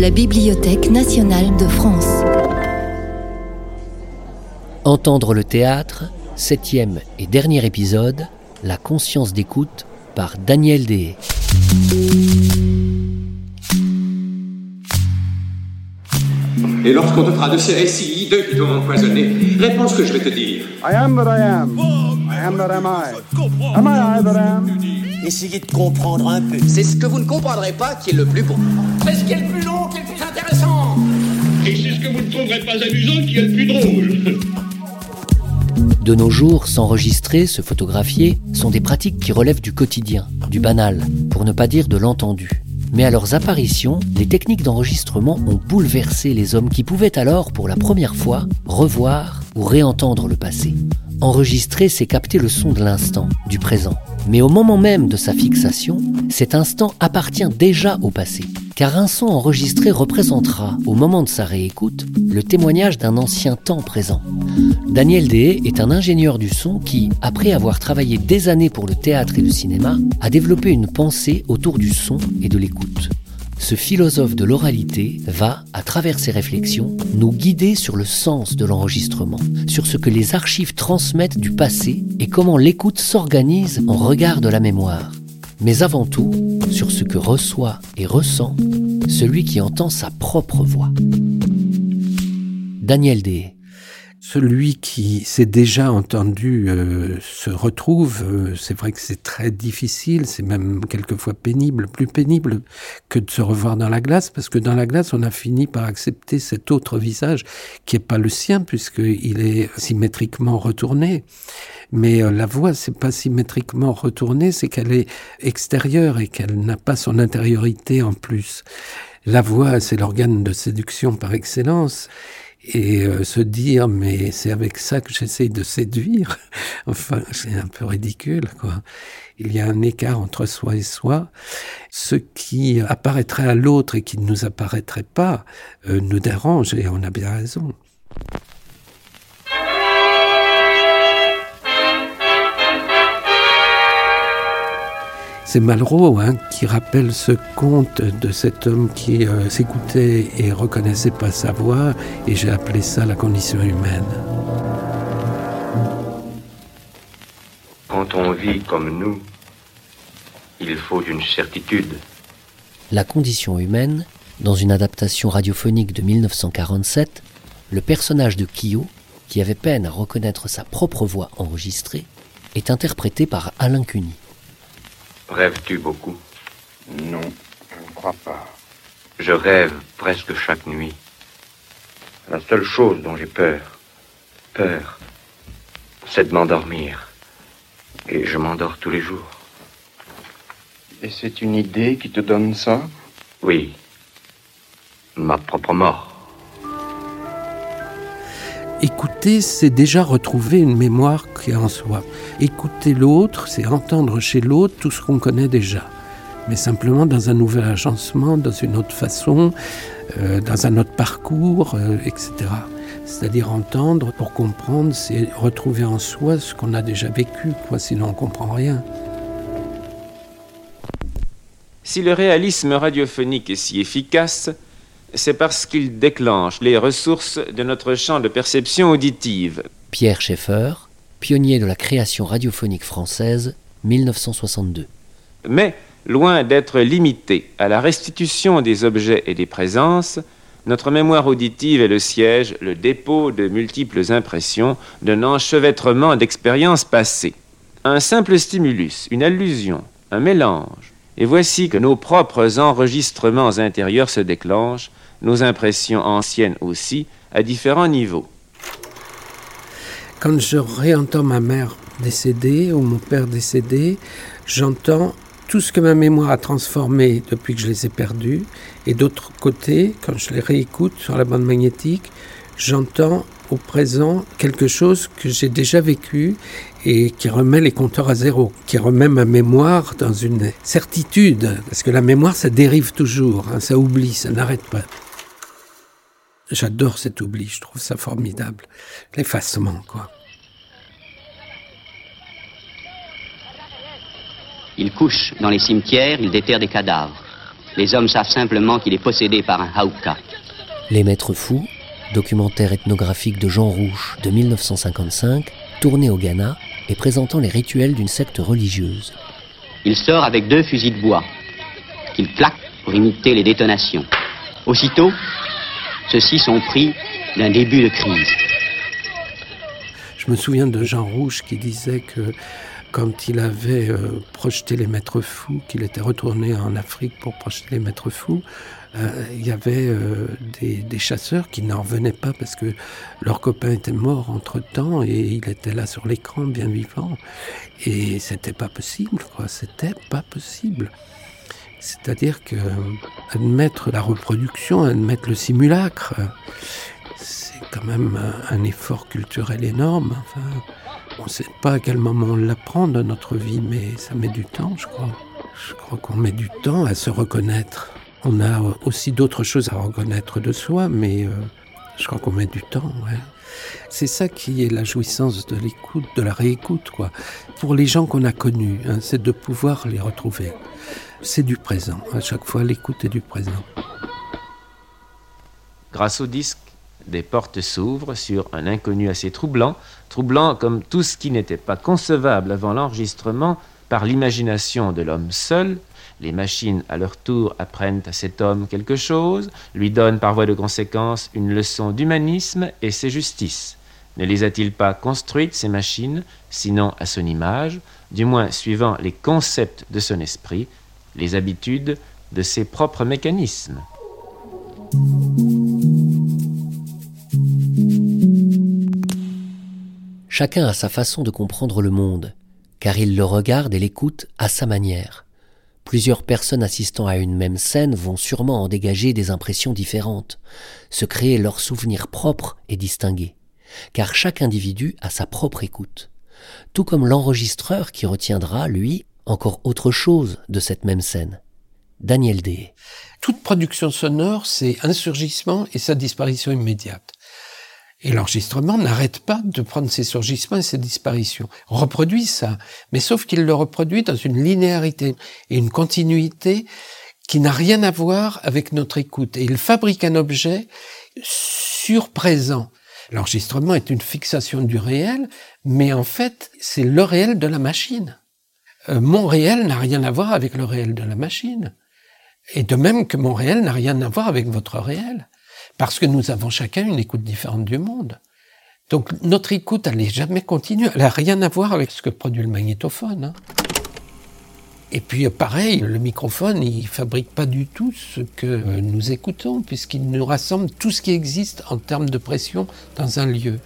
la Bibliothèque nationale de France. Entendre le théâtre, septième et dernier épisode, La conscience d'écoute par Daniel Deshaies. Et lorsqu'on te fera de ces récits hideux qui t'ont empoisonné, réponds ce que je vais te dire. I am that I am. I am that am I. Am I I that am? Essayez de comprendre un peu. C'est ce que vous ne comprendrez pas qui est le plus beau. C'est ce qui est le plus long, qui est le plus intéressant. Et c'est ce que vous ne trouverez pas amusant qui est le plus drôle. De nos jours, s'enregistrer, se photographier sont des pratiques qui relèvent du quotidien, du banal, pour ne pas dire de l'entendu. Mais à leurs apparitions, les techniques d'enregistrement ont bouleversé les hommes qui pouvaient alors, pour la première fois, revoir ou réentendre le passé. Enregistrer, c'est capter le son de l'instant, du présent. Mais au moment même de sa fixation, cet instant appartient déjà au passé. Car un son enregistré représentera, au moment de sa réécoute, le témoignage d'un ancien temps présent. Daniel Deshaies est un ingénieur du son qui, après avoir travaillé des années pour le théâtre et le cinéma, a développé une pensée autour du son et de l'écoute. Ce philosophe de l'oralité va, à travers ses réflexions, nous guider sur le sens de l'enregistrement, sur ce que les archives transmettent du passé et comment l'écoute s'organise en regard de la mémoire. Mais avant tout, sur ce que reçoit et ressent celui qui entend sa propre voix. Daniel Deshaies celui qui s'est déjà entendu euh, se retrouve. Euh, c'est vrai que c'est très difficile, c'est même quelquefois pénible, plus pénible que de se revoir dans la glace, parce que dans la glace, on a fini par accepter cet autre visage qui est pas le sien, puisqu'il est symétriquement retourné. Mais euh, la voix, c'est pas symétriquement retournée, c'est qu'elle est extérieure et qu'elle n'a pas son intériorité en plus. La voix, c'est l'organe de séduction par excellence et euh, se dire mais c'est avec ça que j'essaye de séduire. Enfin c'est un peu ridicule quoi. Il y a un écart entre soi et soi. Ce qui apparaîtrait à l'autre et qui ne nous apparaîtrait pas euh, nous dérange et on a bien raison C'est Malraux hein, qui rappelle ce conte de cet homme qui euh, s'écoutait et reconnaissait pas sa voix, et j'ai appelé ça la condition humaine. Quand on vit comme nous, il faut une certitude. La condition humaine, dans une adaptation radiophonique de 1947, le personnage de Kyo, qui avait peine à reconnaître sa propre voix enregistrée, est interprété par Alain Cuny. Rêves-tu beaucoup Non, je ne crois pas. Je rêve presque chaque nuit. La seule chose dont j'ai peur, peur, c'est de m'endormir. Et je m'endors tous les jours. Et c'est une idée qui te donne ça? Oui. Ma propre mort. Écouter, c'est déjà retrouver une mémoire qui est en soi. Écouter l'autre, c'est entendre chez l'autre tout ce qu'on connaît déjà, mais simplement dans un nouvel agencement, dans une autre façon, euh, dans un autre parcours, euh, etc. C'est-à-dire entendre pour comprendre, c'est retrouver en soi ce qu'on a déjà vécu, quoi, sinon on comprend rien. Si le réalisme radiophonique est si efficace, c'est parce qu'il déclenche les ressources de notre champ de perception auditive. Pierre Schaeffer, pionnier de la création radiophonique française, 1962. Mais, loin d'être limité à la restitution des objets et des présences, notre mémoire auditive est le siège, le dépôt de multiples impressions, d'un enchevêtrement d'expériences passées. Un simple stimulus, une allusion, un mélange, et voici que nos propres enregistrements intérieurs se déclenchent, nos impressions anciennes aussi, à différents niveaux. Quand je réentends ma mère décédée ou mon père décédé, j'entends tout ce que ma mémoire a transformé depuis que je les ai perdus. Et d'autre côté, quand je les réécoute sur la bande magnétique, j'entends au présent quelque chose que j'ai déjà vécu et qui remet les compteurs à zéro, qui remet ma mémoire dans une certitude. Parce que la mémoire, ça dérive toujours, hein, ça oublie, ça n'arrête pas. J'adore cet oubli, je trouve ça formidable. L'effacement, quoi. Il couche dans les cimetières, il déterre des cadavres. Les hommes savent simplement qu'il est possédé par un Hauka. Les Maîtres Fous, documentaire ethnographique de Jean Rouche de 1955, tourné au Ghana et présentant les rituels d'une secte religieuse. Il sort avec deux fusils de bois, qu'il claque pour imiter les détonations. Aussitôt, ceux-ci sont pris d'un début de crise. Je me souviens de Jean Rouge qui disait que quand il avait euh, projeté les maîtres fous, qu'il était retourné en Afrique pour projeter les maîtres fous, euh, il y avait euh, des, chasseurs qui n'en revenaient pas parce que leur copain était mort entre-temps et il était là sur l'écran bien vivant. Et c'était pas possible, quoi. C'était pas possible. C'est-à-dire que admettre la reproduction, admettre le simulacre, c'est quand même un, effort culturel énorme. Enfin, on ne sait pas à quel moment on l'apprend dans notre vie, mais ça met du temps, je crois. Je crois qu'on met du temps à se reconnaître. On a aussi d'autres choses à reconnaître de soi, mais euh, je crois qu'on met du temps. Ouais. C'est ça qui est la jouissance de l'écoute, de la réécoute, quoi. Pour les gens qu'on a connus, hein, c'est de pouvoir les retrouver. C'est du présent. À chaque fois, l'écoute est du présent. Grâce au disque, des portes s'ouvrent sur un inconnu assez troublant, troublant comme tout ce qui n'était pas concevable avant l'enregistrement par l'imagination de l'homme seul, les machines, à leur tour, apprennent à cet homme quelque chose, lui donnent par voie de conséquence une leçon d'humanisme et ses justices. Ne les a-t-il pas construites, ces machines, sinon à son image, du moins suivant les concepts de son esprit, les habitudes de ses propres mécanismes Chacun a sa façon de comprendre le monde, car il le regarde et l'écoute à sa manière. Plusieurs personnes assistant à une même scène vont sûrement en dégager des impressions différentes, se créer leurs souvenirs propres et distingués, car chaque individu a sa propre écoute, tout comme l'enregistreur qui retiendra, lui, encore autre chose de cette même scène. Daniel D. Toute production sonore, c'est un surgissement et sa disparition immédiate. Et l'enregistrement n'arrête pas de prendre ses surgissements et ses disparitions. reproduit ça, mais sauf qu'il le reproduit dans une linéarité et une continuité qui n'a rien à voir avec notre écoute. Et il fabrique un objet surprésent. L'enregistrement est une fixation du réel, mais en fait, c'est le réel de la machine. Euh, mon réel n'a rien à voir avec le réel de la machine. Et de même que mon réel n'a rien à voir avec votre réel. Parce que nous avons chacun une écoute différente du monde. Donc notre écoute, elle n'est jamais continue. Elle n'a rien à voir avec ce que produit le magnétophone. Hein. Et puis pareil, le microphone, il fabrique pas du tout ce que nous écoutons, puisqu'il nous rassemble tout ce qui existe en termes de pression dans un lieu.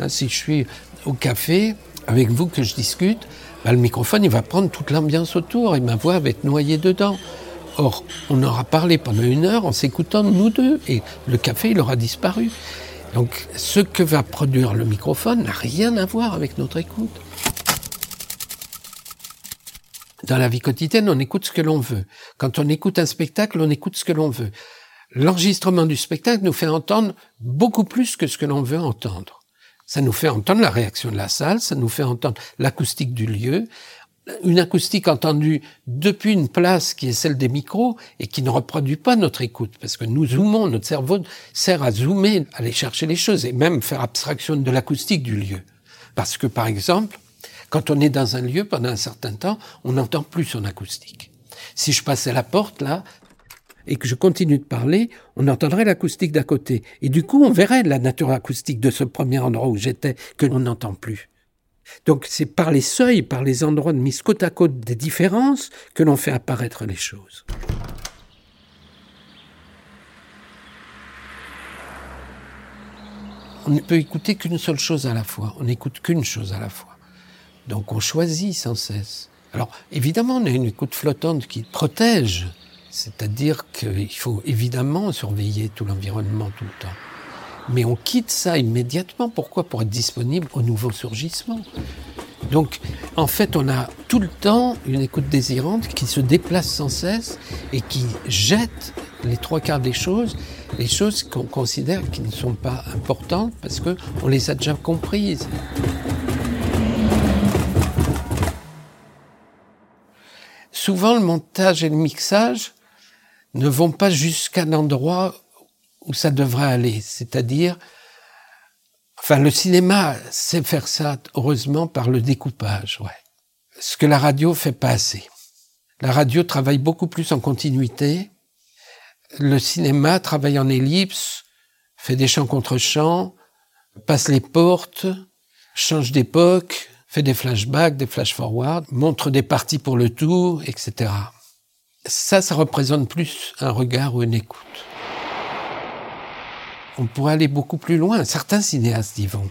Hein, si je suis au café avec vous que je discute, bah, le microphone, il va prendre toute l'ambiance autour et ma voix va être noyée dedans. Or, on aura parlé pendant une heure en s'écoutant nous deux, et le café, il aura disparu. Donc, ce que va produire le microphone n'a rien à voir avec notre écoute. Dans la vie quotidienne, on écoute ce que l'on veut. Quand on écoute un spectacle, on écoute ce que l'on veut. L'enregistrement du spectacle nous fait entendre beaucoup plus que ce que l'on veut entendre. Ça nous fait entendre la réaction de la salle, ça nous fait entendre l'acoustique du lieu, une acoustique entendue depuis une place qui est celle des micros et qui ne reproduit pas notre écoute, parce que nous zoomons, notre cerveau sert à zoomer, aller chercher les choses et même faire abstraction de l'acoustique du lieu. Parce que, par exemple, quand on est dans un lieu pendant un certain temps, on n'entend plus son acoustique. Si je passais la porte là, et que je continue de parler, on entendrait l'acoustique d'à côté. Et du coup, on verrait la nature acoustique de ce premier endroit où j'étais que l'on n'entend plus. Donc c'est par les seuils, par les endroits de mise côte à côte des différences que l'on fait apparaître les choses. On ne peut écouter qu'une seule chose à la fois, on n'écoute qu'une chose à la fois. Donc on choisit sans cesse. Alors évidemment, on a une écoute flottante qui protège, c'est-à-dire qu'il faut évidemment surveiller tout l'environnement tout le temps. Mais on quitte ça immédiatement. Pourquoi? Pour être disponible au nouveau surgissement. Donc, en fait, on a tout le temps une écoute désirante qui se déplace sans cesse et qui jette les trois quarts des choses, les choses qu'on considère qui ne sont pas importantes parce qu'on les a déjà comprises. Souvent, le montage et le mixage ne vont pas jusqu'à l'endroit où ça devrait aller. C'est-à-dire, enfin, le cinéma sait faire ça, heureusement, par le découpage, ouais. Ce que la radio fait pas assez. La radio travaille beaucoup plus en continuité. Le cinéma travaille en ellipse, fait des chants contre chants, passe les portes, change d'époque, fait des flashbacks, des flash-forward, montre des parties pour le tout, etc. Ça, ça représente plus un regard ou une écoute. On pourrait aller beaucoup plus loin. Certains cinéastes y vont.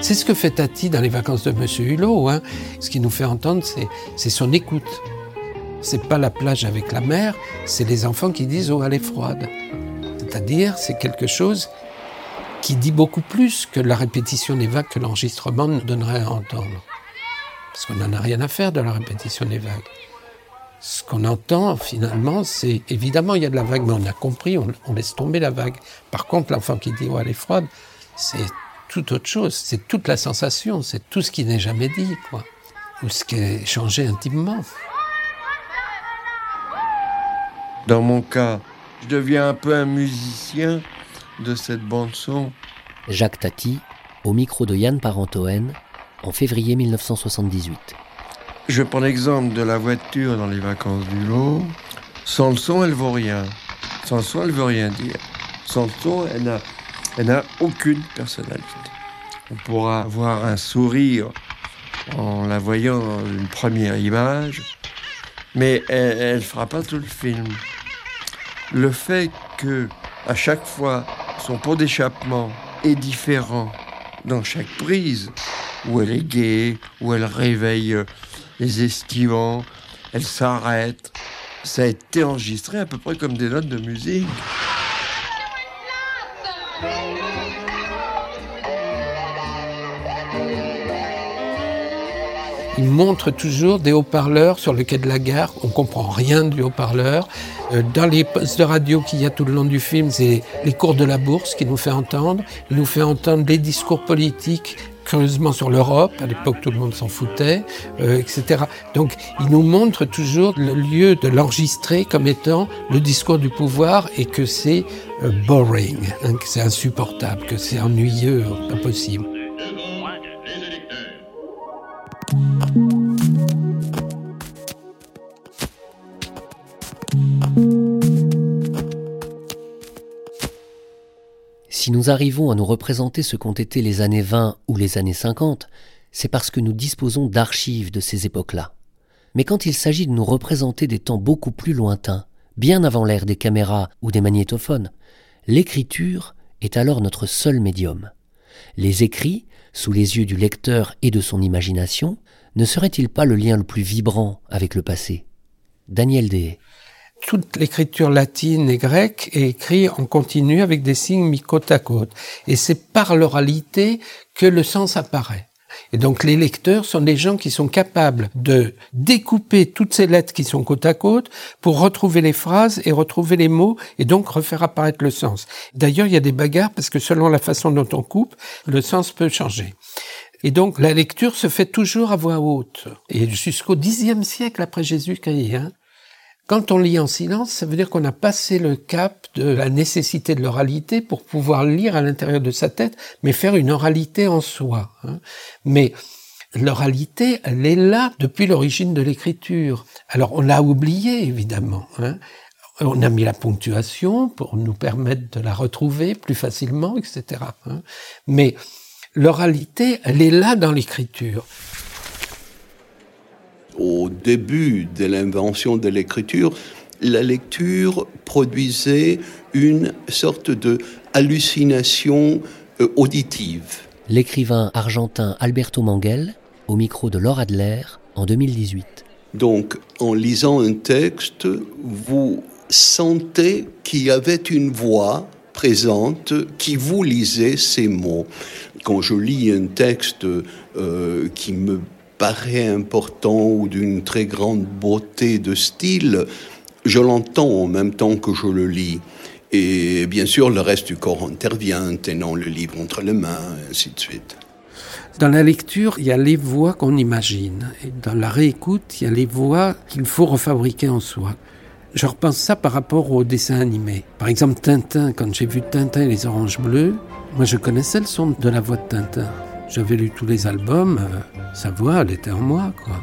C'est ce que fait Tati dans les vacances de Monsieur Hulot. Hein. Ce qui nous fait entendre, c'est son écoute. C'est pas la plage avec la mer, c'est les enfants qui disent oh elle est froide. C'est-à-dire, c'est quelque chose qui dit beaucoup plus que la répétition des vagues que l'enregistrement nous donnerait à entendre. Parce qu'on n'en a rien à faire de la répétition des vagues. Ce qu'on entend finalement, c'est évidemment il y a de la vague, mais on a compris, on, laisse tomber la vague. Par contre, l'enfant qui dit oh elle est froide, c'est tout autre chose, c'est toute la sensation, c'est tout ce qui n'est jamais dit, quoi, ou ce qui est changé intimement. Dans mon cas, je deviens un peu un musicien de cette bande-son. Jacques Tati, au micro de Yann Parentoen, en février 1978. Je prends l'exemple de la voiture dans les vacances du lot. Sans le son, elle vaut rien. Sans le son, elle veut rien dire. Sans le son, elle n'a, aucune personnalité. On pourra avoir un sourire en la voyant dans une première image, mais elle ne fera pas tout le film. Le fait que à chaque fois son pot d'échappement est différent dans chaque prise, où elle est gaie, où elle réveille les esquivants, elle s'arrête. Ça a été enregistré à peu près comme des notes de musique. Il montre toujours des haut-parleurs sur le quai de la gare. On comprend rien du haut-parleur. Euh, dans les postes de radio qu'il y a tout le long du film, c'est les cours de la bourse qui nous fait entendre. Il nous fait entendre des discours politiques curieusement sur l'Europe, à l'époque tout le monde s'en foutait, euh, etc. Donc il nous montre toujours le lieu de l'enregistrer comme étant le discours du pouvoir et que c'est euh, boring, hein, que c'est insupportable, que c'est ennuyeux, pas possible. Si nous arrivons à nous représenter ce qu'ont été les années 20 ou les années 50, c'est parce que nous disposons d'archives de ces époques-là. Mais quand il s'agit de nous représenter des temps beaucoup plus lointains, bien avant l'ère des caméras ou des magnétophones, l'écriture est alors notre seul médium. Les écrits, sous les yeux du lecteur et de son imagination, ne serait-il pas le lien le plus vibrant avec le passé? Daniel toute l'écriture latine et grecque est écrite en continu avec des signes mis côte à côte. Et c'est par l'oralité que le sens apparaît. Et donc les lecteurs sont des gens qui sont capables de découper toutes ces lettres qui sont côte à côte pour retrouver les phrases et retrouver les mots et donc refaire apparaître le sens. D'ailleurs, il y a des bagarres parce que selon la façon dont on coupe, le sens peut changer. Et donc la lecture se fait toujours à voix haute. Et jusqu'au dixième siècle après Jésus-Christ, hein, quand on lit en silence, ça veut dire qu'on a passé le cap de la nécessité de l'oralité pour pouvoir lire à l'intérieur de sa tête, mais faire une oralité en soi. Hein. Mais l'oralité, elle est là depuis l'origine de l'écriture. Alors on l'a oublié, évidemment. Hein. On a mis la ponctuation pour nous permettre de la retrouver plus facilement, etc. Hein. Mais l'oralité, elle est là dans l'écriture au début de l'invention de l'écriture, la lecture produisait une sorte de hallucination euh, auditive. L'écrivain argentin Alberto Manguel, au micro de Laura Adler, en 2018. Donc, en lisant un texte, vous sentez qu'il y avait une voix présente qui vous lisait ces mots. Quand je lis un texte euh, qui me paraît important ou d'une très grande beauté de style, je l'entends en même temps que je le lis. Et bien sûr, le reste du corps intervient, tenant le livre entre les mains, ainsi de suite. Dans la lecture, il y a les voix qu'on imagine. Et dans la réécoute, il y a les voix qu'il faut refabriquer en soi. Je repense ça par rapport au dessin animé. Par exemple, Tintin, quand j'ai vu Tintin et les oranges bleues, moi je connaissais le son de la voix de Tintin. J'avais lu tous les albums, euh, sa voix, elle était en moi, quoi.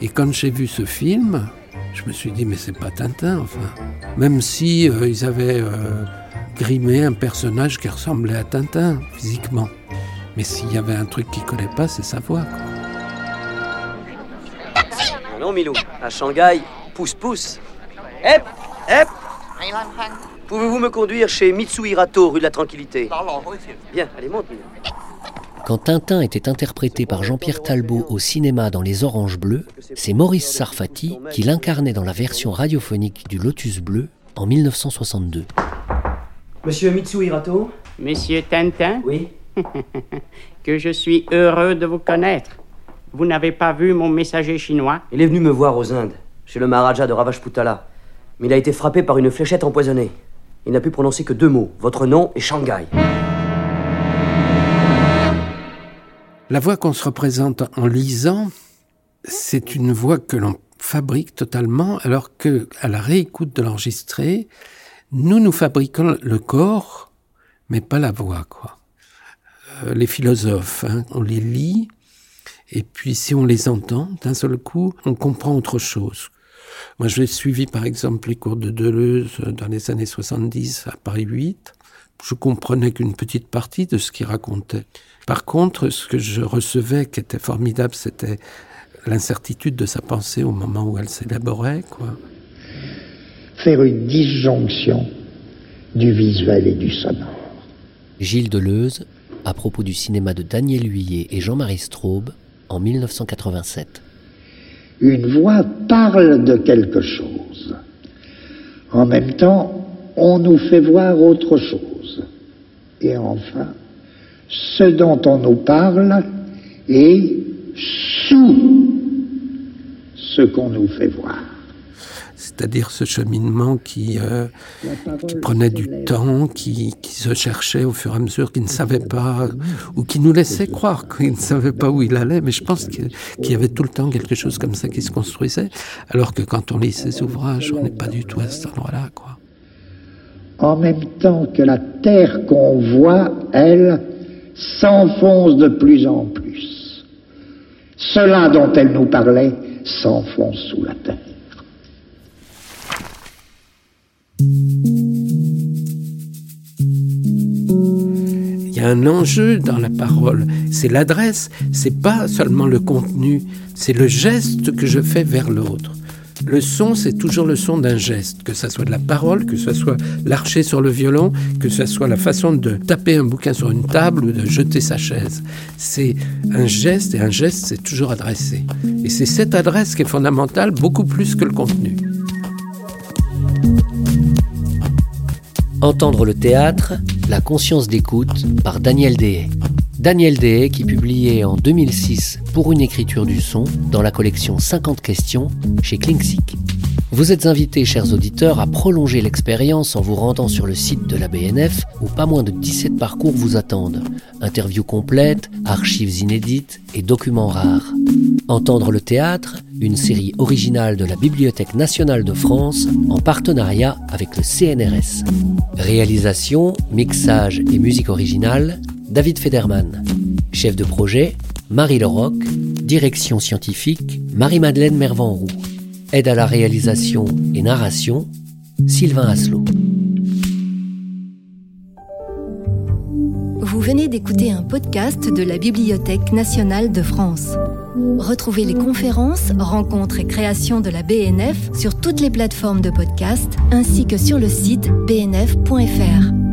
Et quand j'ai vu ce film, je me suis dit, mais c'est pas Tintin, enfin. Même si euh, ils avaient euh, grimé un personnage qui ressemblait à Tintin, physiquement. Mais s'il y avait un truc qui collait pas, c'est sa voix, quoi. Non, Milou, à Shanghai, pousse-pousse. Hep, hep Pouvez-vous me conduire chez Mitsuhirato, rue de la Tranquillité? Bien, allez, monte, Milou. Quand Tintin était interprété par Jean-Pierre Talbot au cinéma dans Les Oranges Bleues, c'est Maurice Sarfati qui l'incarnait dans la version radiophonique du Lotus Bleu en 1962. Monsieur Mitsuhirato Monsieur Tintin Oui Que je suis heureux de vous connaître. Vous n'avez pas vu mon messager chinois Il est venu me voir aux Indes, chez le Maharaja de Ravajputala. Mais il a été frappé par une fléchette empoisonnée. Il n'a pu prononcer que deux mots, votre nom et Shanghai. La voix qu'on se représente en lisant, c'est une voix que l'on fabrique totalement, alors que à la réécoute de l'enregistré, nous nous fabriquons le corps, mais pas la voix, quoi. Euh, les philosophes, hein, on les lit, et puis si on les entend d'un seul coup, on comprend autre chose. Moi, j'ai suivi par exemple les cours de Deleuze dans les années 70 à Paris 8. Je comprenais qu'une petite partie de ce qu'il racontait. Par contre, ce que je recevais qui était formidable, c'était l'incertitude de sa pensée au moment où elle s'élaborait, quoi. Faire une disjonction du visuel et du sonore. Gilles Deleuze, à propos du cinéma de Daniel Huillet et Jean-Marie Straub en 1987. Une voix parle de quelque chose. En même temps, on nous fait voir autre chose. Et enfin, ce dont on nous parle est sous ce qu'on nous fait voir. C'est-à-dire ce cheminement qui, euh, qui prenait du temps, qui, qui, se cherchait au fur et à mesure, qui ne savait pas, ou qui nous laissait croire qu'il ne savait pas où il allait, mais je pense qu'il y avait tout le temps quelque chose comme ça qui se construisait, alors que quand on lit ses ouvrages, on n'est pas du tout à cet endroit-là. Quoi. En même temps que la terre qu'on voit, elle, s'enfonce de plus en plus. Cela dont elle nous parlait s'enfonce sous la terre. Il y a un enjeu dans la parole, c'est l'adresse, c'est pas seulement le contenu, c'est le geste que je fais vers l'autre. Le son, c'est toujours le son d'un geste, que ce soit de la parole, que ce soit l'archer sur le violon, que ce soit la façon de taper un bouquin sur une table ou de jeter sa chaise. C'est un geste et un geste, c'est toujours adressé. Et c'est cette adresse qui est fondamentale, beaucoup plus que le contenu. Entendre le théâtre, la conscience d'écoute par Daniel Dehaye. Daniel Dehaye qui publiait en 2006 pour une écriture du son dans la collection 50 questions chez Klingsik. Vous êtes invités, chers auditeurs, à prolonger l'expérience en vous rendant sur le site de la BNF où pas moins de 17 parcours vous attendent. Interviews complètes, archives inédites et documents rares. Entendre le théâtre, une série originale de la Bibliothèque nationale de France en partenariat avec le CNRS. Réalisation, mixage et musique originale, David Federman. Chef de projet, Marie Leroc. Direction scientifique, Marie-Madeleine Mervanroux. Aide à la réalisation et narration, Sylvain Asselot. Vous venez d'écouter un podcast de la Bibliothèque nationale de France. Retrouvez les conférences, rencontres et créations de la BNF sur toutes les plateformes de podcast ainsi que sur le site bnf.fr.